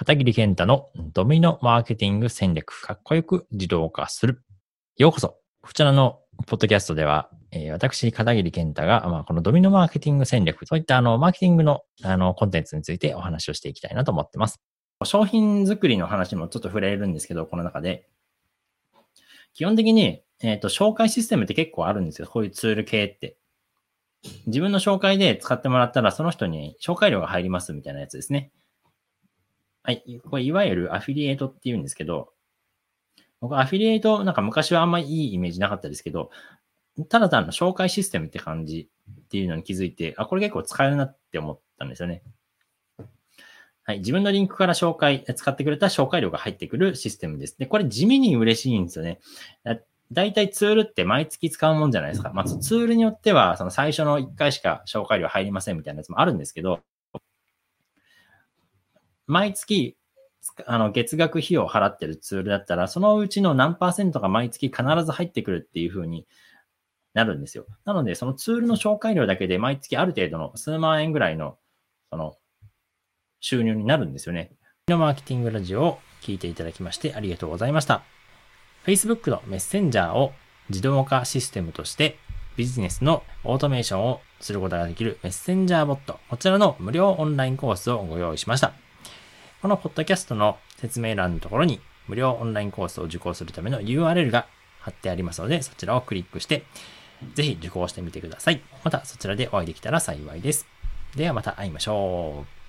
片桐健太のドミノマーケティング戦略、かっこよく自動化する。ようこそ。こちらのポッドキャストでは、えー、私、片桐健太が、まあ、このドミノマーケティング戦略、そういったあの、マーケティングのあの、コンテンツについてお話をしていきたいなと思ってます。商品作りの話もちょっと触れるんですけど、この中で。基本的に、えっ、ー、と、紹介システムって結構あるんですよ。こういうツール系って。自分の紹介で使ってもらったら、その人に紹介料が入りますみたいなやつですね。はい。これ、いわゆるアフィリエイトって言うんですけど、僕、アフィリエイト、なんか昔はあんまりいいイメージなかったですけど、ただ単の紹介システムって感じっていうのに気づいて、あ、これ結構使えるなって思ったんですよね。はい。自分のリンクから紹介、使ってくれた紹介料が入ってくるシステムです。で、これ地味に嬉しいんですよね。だいたいツールって毎月使うもんじゃないですか。まあ、ツールによっては、その最初の1回しか紹介料入りませんみたいなやつもあるんですけど、毎月、あの、月額費用を払ってるツールだったら、そのうちの何パーセントが毎月必ず入ってくるっていう風になるんですよ。なので、そのツールの紹介料だけで毎月ある程度の数万円ぐらいの、その、収入になるんですよね。のマーケティングラジオを聞いていただきましてありがとうございました。Facebook のメッセンジャーを自動化システムとしてビジネスのオートメーションをすることができるメッセンジャーボット、こちらの無料オンラインコースをご用意しました。このポッドキャストの説明欄のところに無料オンラインコースを受講するための URL が貼ってありますので、そちらをクリックして、ぜひ受講してみてください。またそちらでお会いできたら幸いです。ではまた会いましょう。